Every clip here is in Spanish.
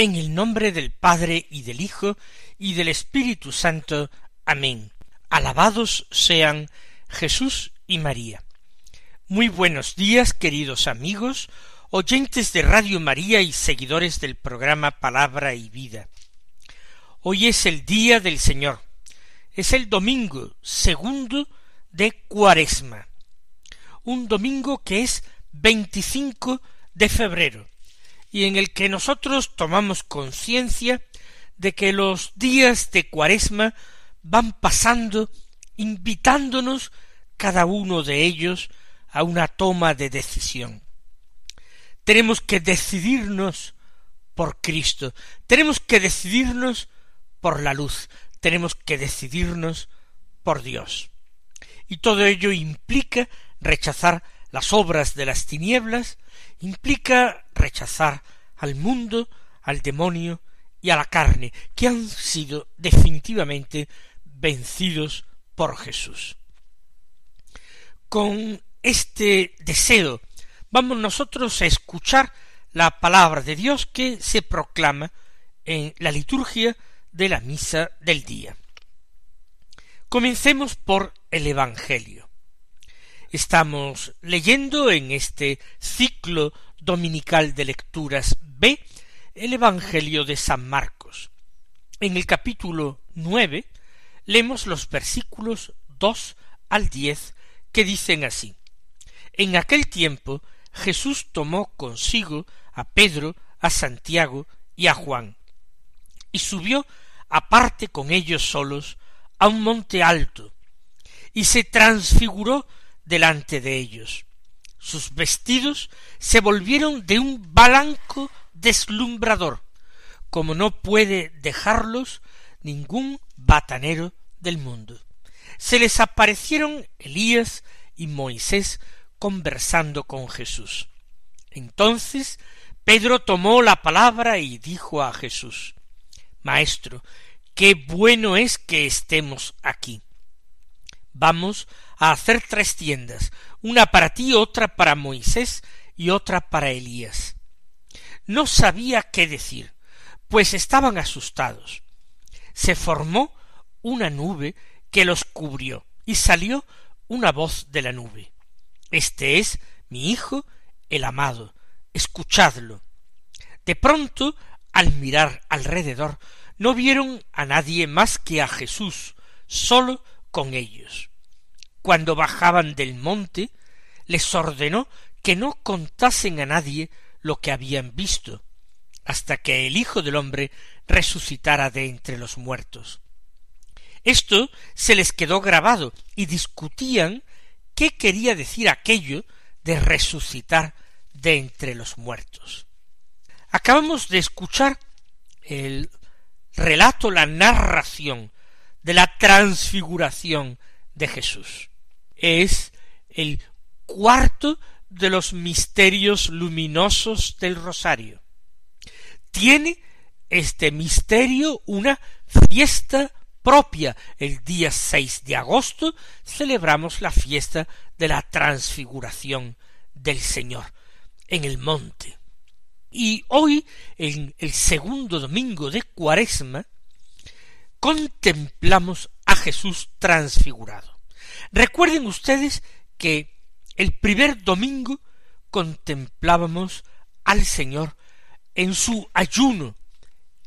En el nombre del Padre y del Hijo y del Espíritu Santo. Amén. Alabados sean Jesús y María. Muy buenos días, queridos amigos, oyentes de Radio María y seguidores del programa Palabra y Vida. Hoy es el día del Señor. Es el domingo segundo de Cuaresma. Un domingo que es 25 de febrero y en el que nosotros tomamos conciencia de que los días de cuaresma van pasando invitándonos cada uno de ellos a una toma de decisión. Tenemos que decidirnos por Cristo, tenemos que decidirnos por la luz, tenemos que decidirnos por Dios. Y todo ello implica rechazar las obras de las tinieblas, implica rechazar al mundo, al demonio y a la carne, que han sido definitivamente vencidos por Jesús. Con este deseo vamos nosotros a escuchar la palabra de Dios que se proclama en la liturgia de la misa del día. Comencemos por el Evangelio. Estamos leyendo en este ciclo dominical de lecturas B el Evangelio de San Marcos. En el capítulo nueve leemos los versículos dos al diez que dicen así En aquel tiempo Jesús tomó consigo a Pedro, a Santiago y a Juan, y subió aparte con ellos solos a un monte alto, y se transfiguró delante de ellos. Sus vestidos se volvieron de un blanco deslumbrador, como no puede dejarlos ningún batanero del mundo. Se les aparecieron Elías y Moisés conversando con Jesús. Entonces Pedro tomó la palabra y dijo a Jesús Maestro, qué bueno es que estemos aquí. Vamos a hacer tres tiendas, una para ti, otra para Moisés y otra para Elías. No sabía qué decir, pues estaban asustados. Se formó una nube que los cubrió, y salió una voz de la nube. Este es mi Hijo, el amado, escuchadlo. De pronto, al mirar alrededor, no vieron a nadie más que a Jesús, solo con ellos. Cuando bajaban del monte, les ordenó que no contasen a nadie lo que habían visto, hasta que el Hijo del hombre resucitara de entre los muertos. Esto se les quedó grabado y discutían qué quería decir aquello de resucitar de entre los muertos. Acabamos de escuchar el relato, la narración de la transfiguración de Jesús. Es el cuarto de los misterios luminosos del rosario. Tiene este misterio una fiesta propia. El día 6 de agosto celebramos la fiesta de la transfiguración del Señor en el monte. Y hoy, en el segundo domingo de Cuaresma, contemplamos a Jesús transfigurado. Recuerden ustedes que el primer domingo contemplábamos al Señor en su ayuno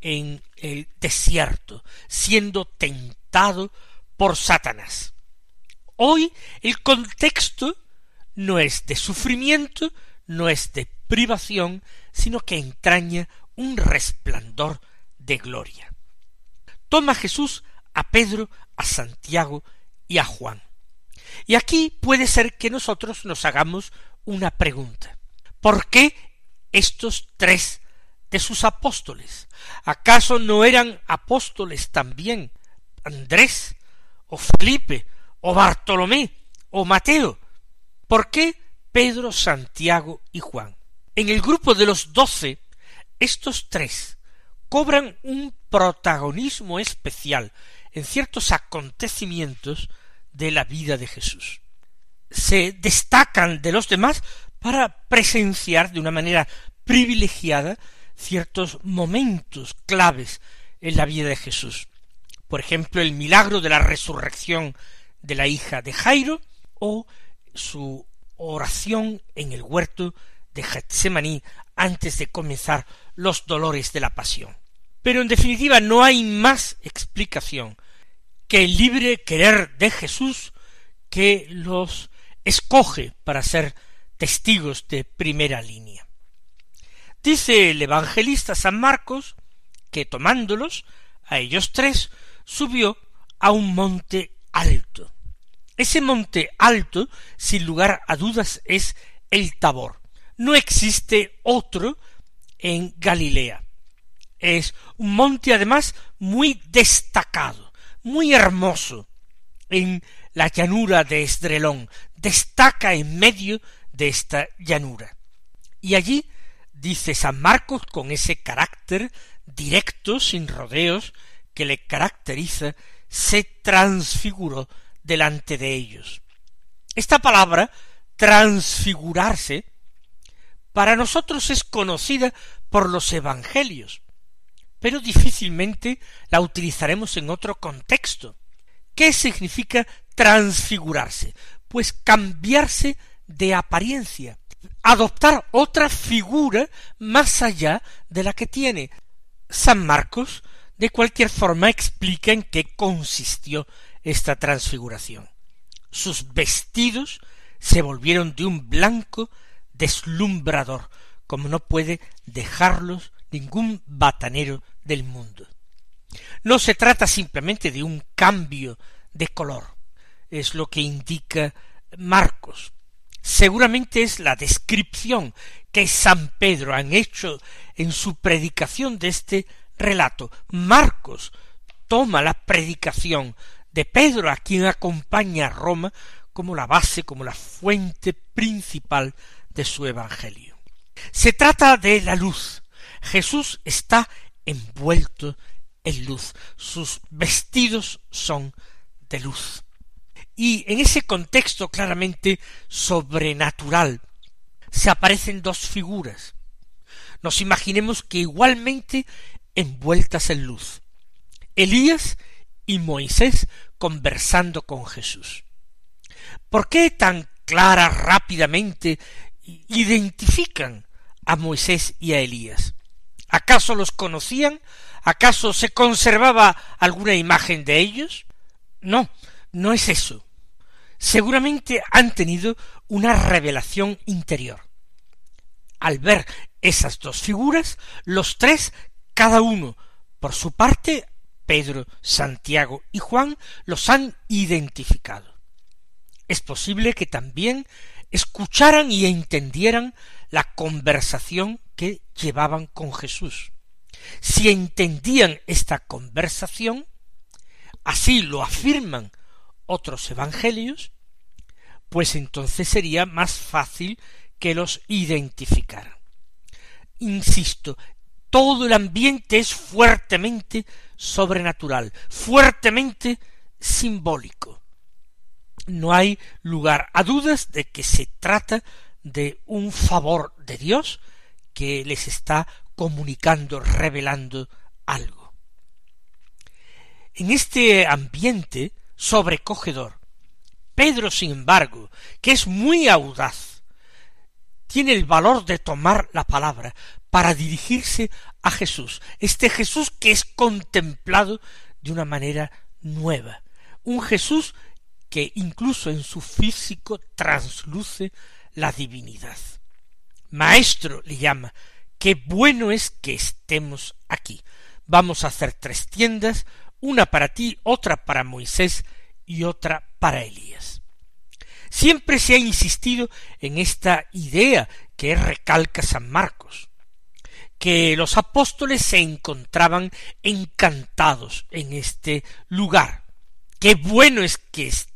en el desierto, siendo tentado por Satanás. Hoy el contexto no es de sufrimiento, no es de privación, sino que entraña un resplandor de gloria. Toma Jesús a Pedro, a Santiago y a Juan. Y aquí puede ser que nosotros nos hagamos una pregunta. ¿Por qué estos tres de sus apóstoles? ¿Acaso no eran apóstoles también Andrés, o Felipe, o Bartolomé, o Mateo? ¿Por qué Pedro, Santiago y Juan? En el grupo de los doce, estos tres cobran un protagonismo especial en ciertos acontecimientos de la vida de Jesús. Se destacan de los demás para presenciar de una manera privilegiada ciertos momentos claves en la vida de Jesús. Por ejemplo, el milagro de la resurrección de la hija de Jairo o su oración en el huerto de Getsemaní antes de comenzar los dolores de la pasión. Pero en definitiva no hay más explicación que el libre querer de Jesús que los escoge para ser testigos de primera línea. Dice el evangelista San Marcos que tomándolos a ellos tres subió a un monte alto. Ese monte alto, sin lugar a dudas, es el Tabor. No existe otro en Galilea. Es un monte además muy destacado muy hermoso en la llanura de Esdrelón, destaca en medio de esta llanura. Y allí, dice San Marcos, con ese carácter directo, sin rodeos, que le caracteriza, se transfiguró delante de ellos. Esta palabra, transfigurarse, para nosotros es conocida por los evangelios, pero difícilmente la utilizaremos en otro contexto. ¿Qué significa transfigurarse? Pues cambiarse de apariencia, adoptar otra figura más allá de la que tiene. San Marcos, de cualquier forma, explica en qué consistió esta transfiguración. Sus vestidos se volvieron de un blanco deslumbrador, como no puede dejarlos ningún batanero del mundo. No se trata simplemente de un cambio de color, es lo que indica Marcos. Seguramente es la descripción que San Pedro han hecho en su predicación de este relato. Marcos toma la predicación de Pedro, a quien acompaña a Roma, como la base, como la fuente principal de su Evangelio. Se trata de la luz. Jesús está envuelto en luz, sus vestidos son de luz. Y en ese contexto claramente sobrenatural se aparecen dos figuras. Nos imaginemos que igualmente envueltas en luz. Elías y Moisés conversando con Jesús. ¿Por qué tan clara rápidamente identifican a Moisés y a Elías? ¿Acaso los conocían? ¿Acaso se conservaba alguna imagen de ellos? No, no es eso. Seguramente han tenido una revelación interior. Al ver esas dos figuras, los tres, cada uno por su parte, Pedro, Santiago y Juan, los han identificado. Es posible que también escucharan y entendieran la conversación que llevaban con Jesús. Si entendían esta conversación, así lo afirman otros evangelios, pues entonces sería más fácil que los identificaran. Insisto, todo el ambiente es fuertemente sobrenatural, fuertemente simbólico. No hay lugar a dudas de que se trata de un favor de Dios que les está comunicando, revelando algo. En este ambiente sobrecogedor, Pedro, sin embargo, que es muy audaz, tiene el valor de tomar la palabra para dirigirse a Jesús, este Jesús que es contemplado de una manera nueva, un Jesús que incluso en su físico transluce la divinidad. Maestro le llama, qué bueno es que estemos aquí. Vamos a hacer tres tiendas, una para ti, otra para Moisés y otra para Elías. Siempre se ha insistido en esta idea que recalca San Marcos, que los apóstoles se encontraban encantados en este lugar. Qué bueno es que estemos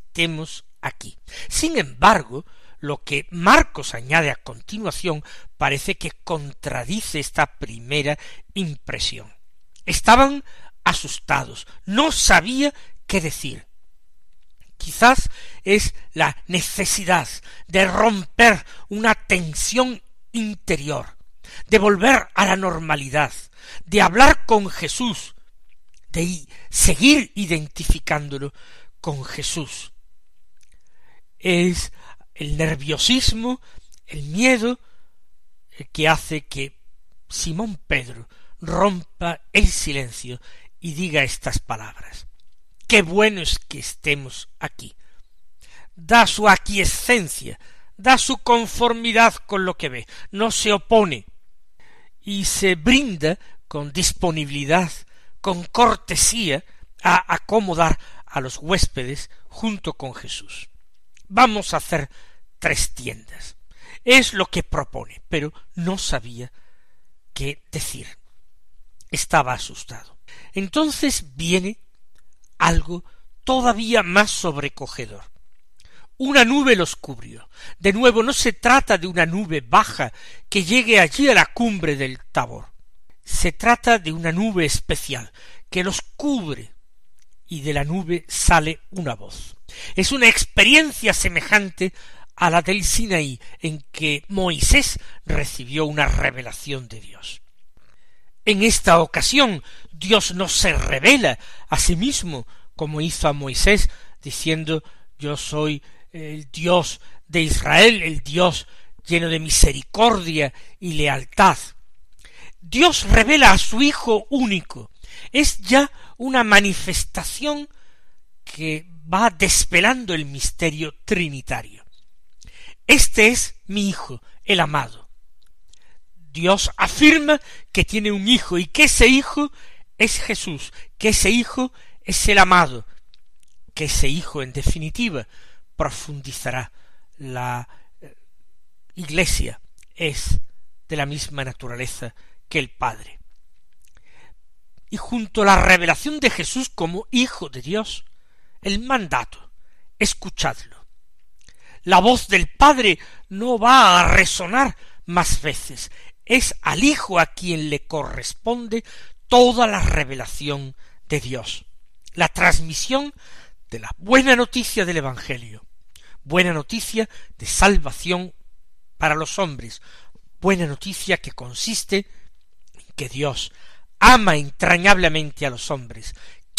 aquí. Sin embargo, lo que Marcos añade a continuación parece que contradice esta primera impresión. Estaban asustados, no sabía qué decir. Quizás es la necesidad de romper una tensión interior, de volver a la normalidad, de hablar con Jesús, de seguir identificándolo con Jesús. Es el nerviosismo, el miedo, que hace que Simón Pedro rompa el silencio y diga estas palabras. Qué bueno es que estemos aquí. Da su aquiescencia, da su conformidad con lo que ve, no se opone y se brinda con disponibilidad, con cortesía, a acomodar a los huéspedes junto con Jesús. Vamos a hacer tres tiendas. Es lo que propone, pero no sabía qué decir. Estaba asustado. Entonces viene algo todavía más sobrecogedor. Una nube los cubrió. De nuevo, no se trata de una nube baja que llegue allí a la cumbre del Tabor. Se trata de una nube especial que los cubre y de la nube sale una voz. Es una experiencia semejante a la del Sinaí, en que Moisés recibió una revelación de Dios. En esta ocasión Dios no se revela a sí mismo como hizo a Moisés, diciendo yo soy el Dios de Israel, el Dios lleno de misericordia y lealtad. Dios revela a su Hijo único. Es ya una manifestación que va desvelando el misterio trinitario. Este es mi Hijo, el amado. Dios afirma que tiene un Hijo y que ese Hijo es Jesús, que ese Hijo es el amado, que ese Hijo, en definitiva, profundizará la eh, Iglesia, es de la misma naturaleza que el Padre. Y junto a la revelación de Jesús como Hijo de Dios, el mandato, escuchadlo. La voz del Padre no va a resonar más veces, es al Hijo a quien le corresponde toda la revelación de Dios, la transmisión de la buena noticia del Evangelio, buena noticia de salvación para los hombres, buena noticia que consiste en que Dios ama entrañablemente a los hombres,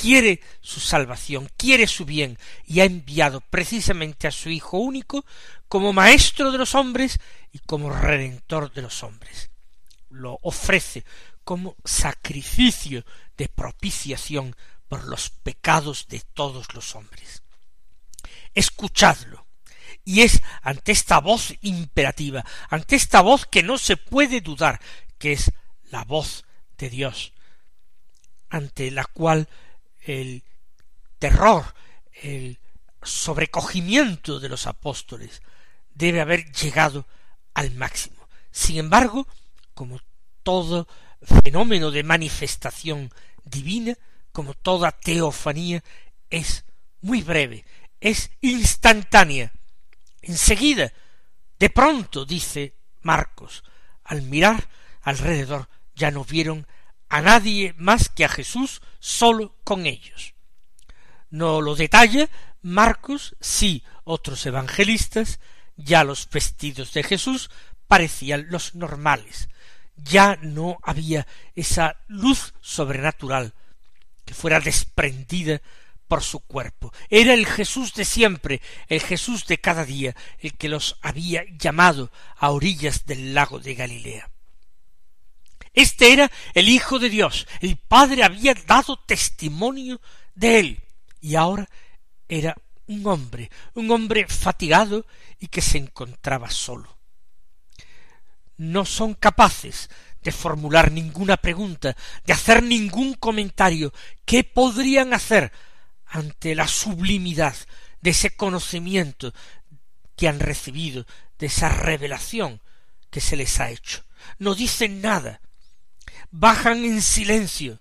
quiere su salvación, quiere su bien, y ha enviado precisamente a su Hijo único como Maestro de los hombres y como Redentor de los hombres. Lo ofrece como sacrificio de propiciación por los pecados de todos los hombres. Escuchadlo. Y es ante esta voz imperativa, ante esta voz que no se puede dudar, que es la voz de Dios, ante la cual el terror, el sobrecogimiento de los apóstoles debe haber llegado al máximo. Sin embargo, como todo fenómeno de manifestación divina, como toda teofanía, es muy breve, es instantánea. Enseguida, de pronto, dice Marcos, al mirar alrededor ya no vieron a nadie más que a Jesús solo con ellos. No lo detalla Marcos, sí otros evangelistas, ya los vestidos de Jesús parecían los normales, ya no había esa luz sobrenatural que fuera desprendida por su cuerpo. Era el Jesús de siempre, el Jesús de cada día, el que los había llamado a orillas del lago de Galilea. Este era el Hijo de Dios. El Padre había dado testimonio de él. Y ahora era un hombre, un hombre fatigado y que se encontraba solo. no son capaces de formular ninguna pregunta, de hacer ningún comentario. ¿Qué podrían hacer ante la sublimidad de ese conocimiento que han recibido, de esa revelación que se les ha hecho? No dicen nada, bajan en silencio.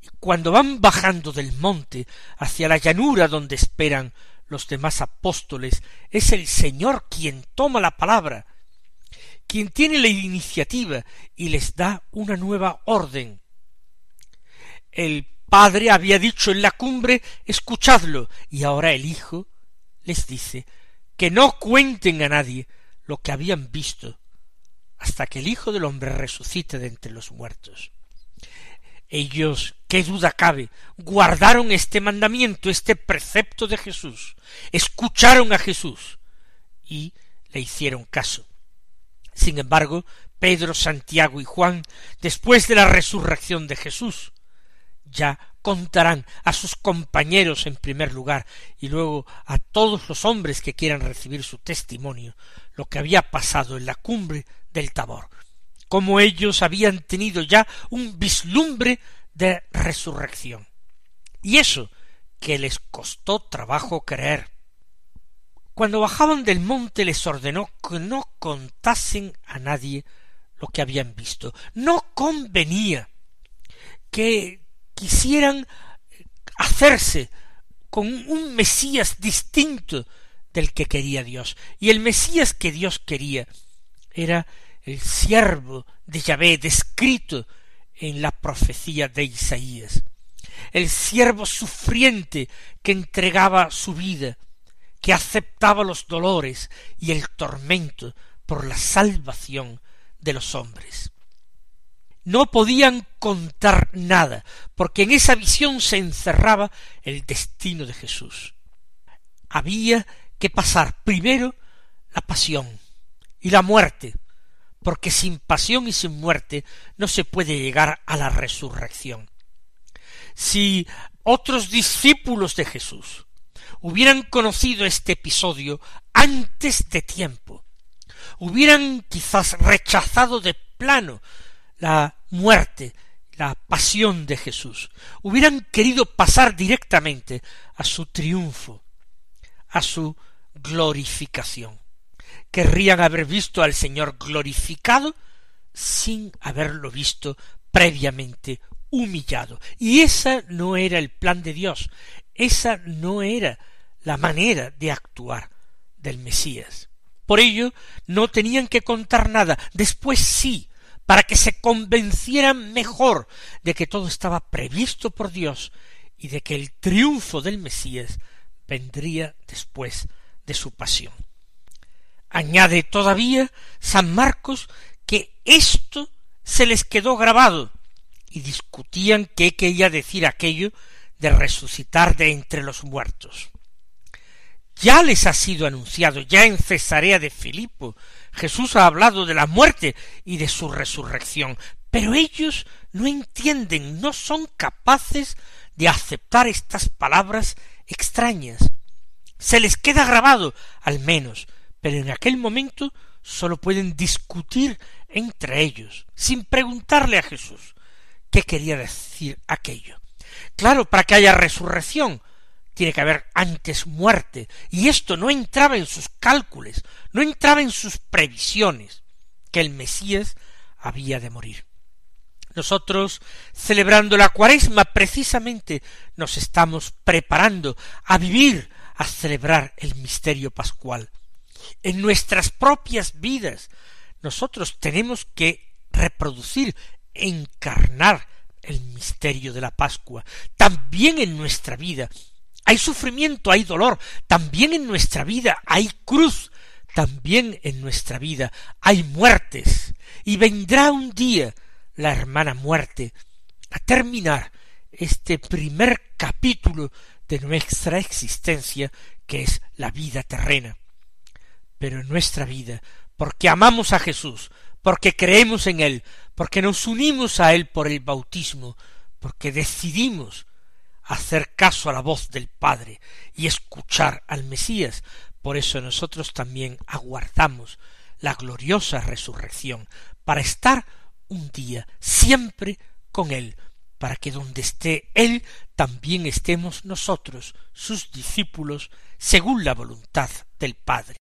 Y cuando van bajando del monte hacia la llanura donde esperan los demás apóstoles, es el Señor quien toma la palabra, quien tiene la iniciativa y les da una nueva orden. El Padre había dicho en la cumbre, escuchadlo, y ahora el Hijo les dice que no cuenten a nadie lo que habían visto hasta que el Hijo del hombre resucite de entre los muertos. Ellos, qué duda cabe, guardaron este mandamiento, este precepto de Jesús, escucharon a Jesús y le hicieron caso. Sin embargo, Pedro, Santiago y Juan, después de la resurrección de Jesús, ya contarán a sus compañeros en primer lugar y luego a todos los hombres que quieran recibir su testimonio lo que había pasado en la cumbre del Tabor, como ellos habían tenido ya un vislumbre de resurrección. Y eso que les costó trabajo creer, cuando bajaban del monte les ordenó que no contasen a nadie lo que habían visto. No convenía que quisieran hacerse con un Mesías distinto del que quería Dios. Y el Mesías que Dios quería era el siervo de Yahvé descrito en la profecía de Isaías. El siervo sufriente que entregaba su vida, que aceptaba los dolores y el tormento por la salvación de los hombres. No podían contar nada, porque en esa visión se encerraba el destino de Jesús. Había que pasar primero la pasión y la muerte, porque sin pasión y sin muerte no se puede llegar a la resurrección. Si otros discípulos de Jesús hubieran conocido este episodio antes de tiempo, hubieran quizás rechazado de plano la muerte, la pasión de Jesús, hubieran querido pasar directamente a su triunfo, a su glorificación. Querrían haber visto al Señor glorificado sin haberlo visto previamente humillado. Y esa no era el plan de Dios. Esa no era la manera de actuar del Mesías. Por ello no tenían que contar nada. Después sí, para que se convencieran mejor de que todo estaba previsto por Dios y de que el triunfo del Mesías vendría después de su pasión. Añade todavía San Marcos que esto se les quedó grabado y discutían qué quería decir aquello de resucitar de entre los muertos. Ya les ha sido anunciado, ya en Cesarea de Filipo, Jesús ha hablado de la muerte y de su resurrección, pero ellos no entienden, no son capaces de aceptar estas palabras extrañas. Se les queda grabado, al menos, pero en aquel momento sólo pueden discutir entre ellos, sin preguntarle a Jesús qué quería decir aquello. Claro, para que haya resurrección tiene que haber antes muerte, y esto no entraba en sus cálculos, no entraba en sus previsiones, que el Mesías había de morir. Nosotros, celebrando la cuaresma, precisamente nos estamos preparando a vivir, a celebrar el misterio pascual. En nuestras propias vidas, nosotros tenemos que reproducir, encarnar el misterio de la Pascua, también en nuestra vida. Hay sufrimiento, hay dolor, también en nuestra vida hay cruz, también en nuestra vida hay muertes, y vendrá un día la hermana muerte a terminar este primer capítulo de nuestra existencia, que es la vida terrena. Pero en nuestra vida, porque amamos a Jesús, porque creemos en Él, porque nos unimos a Él por el bautismo, porque decidimos hacer caso a la voz del Padre y escuchar al Mesías. Por eso nosotros también aguardamos la gloriosa resurrección, para estar un día siempre con Él, para que donde esté Él también estemos nosotros, sus discípulos, según la voluntad del Padre.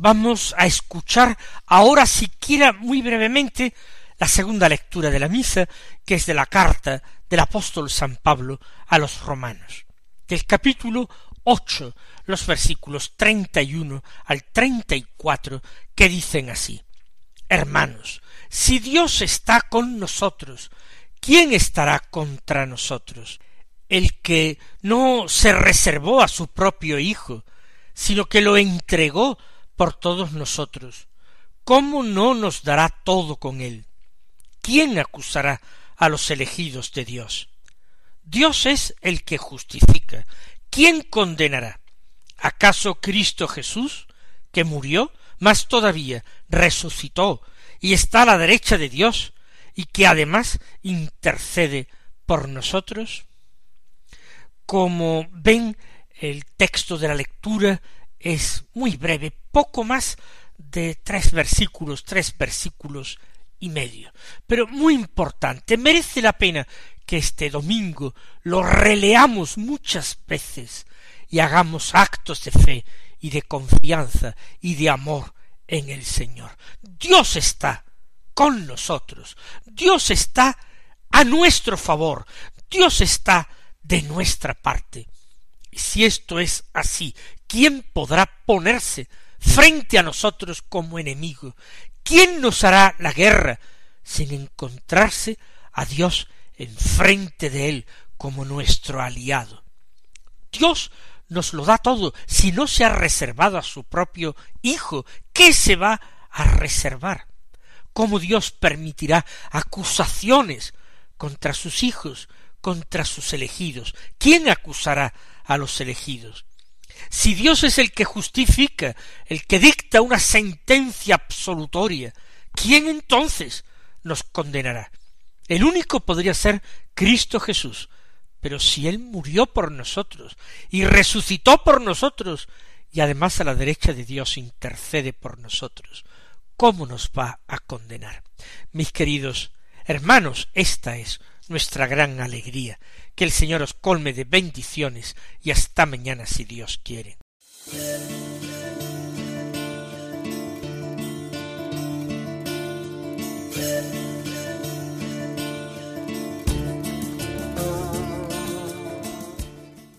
Vamos a escuchar ahora siquiera muy brevemente la segunda lectura de la misa, que es de la carta del apóstol San Pablo a los romanos, del capítulo ocho, los versículos treinta y uno al treinta y cuatro, que dicen así Hermanos, si Dios está con nosotros, ¿quién estará contra nosotros? El que no se reservó a su propio Hijo, sino que lo entregó por todos nosotros, ¿cómo no nos dará todo con él? ¿Quién acusará a los elegidos de Dios? Dios es el que justifica. ¿Quién condenará? ¿Acaso Cristo Jesús, que murió, mas todavía resucitó y está a la derecha de Dios, y que además intercede por nosotros? Como ven, el texto de la lectura es muy breve, poco más de tres versículos, tres versículos y medio, pero muy importante, merece la pena que este domingo lo releamos muchas veces y hagamos actos de fe y de confianza y de amor en el Señor. Dios está con nosotros, Dios está a nuestro favor, Dios está de nuestra parte. Y si esto es así, ¿quién podrá ponerse frente a nosotros como enemigo? ¿Quién nos hará la guerra sin encontrarse a Dios enfrente de él como nuestro aliado? Dios nos lo da todo. Si no se ha reservado a su propio Hijo, ¿qué se va a reservar? ¿Cómo Dios permitirá acusaciones contra sus hijos, contra sus elegidos? ¿Quién acusará a los elegidos? Si Dios es el que justifica, el que dicta una sentencia absolutoria, ¿quién entonces nos condenará? El único podría ser Cristo Jesús. Pero si Él murió por nosotros y resucitó por nosotros y además a la derecha de Dios intercede por nosotros, ¿cómo nos va a condenar? Mis queridos hermanos, esta es nuestra gran alegría. Que el Señor os colme de bendiciones y hasta mañana si Dios quiere.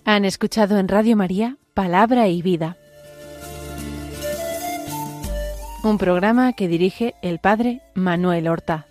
Han escuchado en Radio María Palabra y Vida, un programa que dirige el Padre Manuel Horta.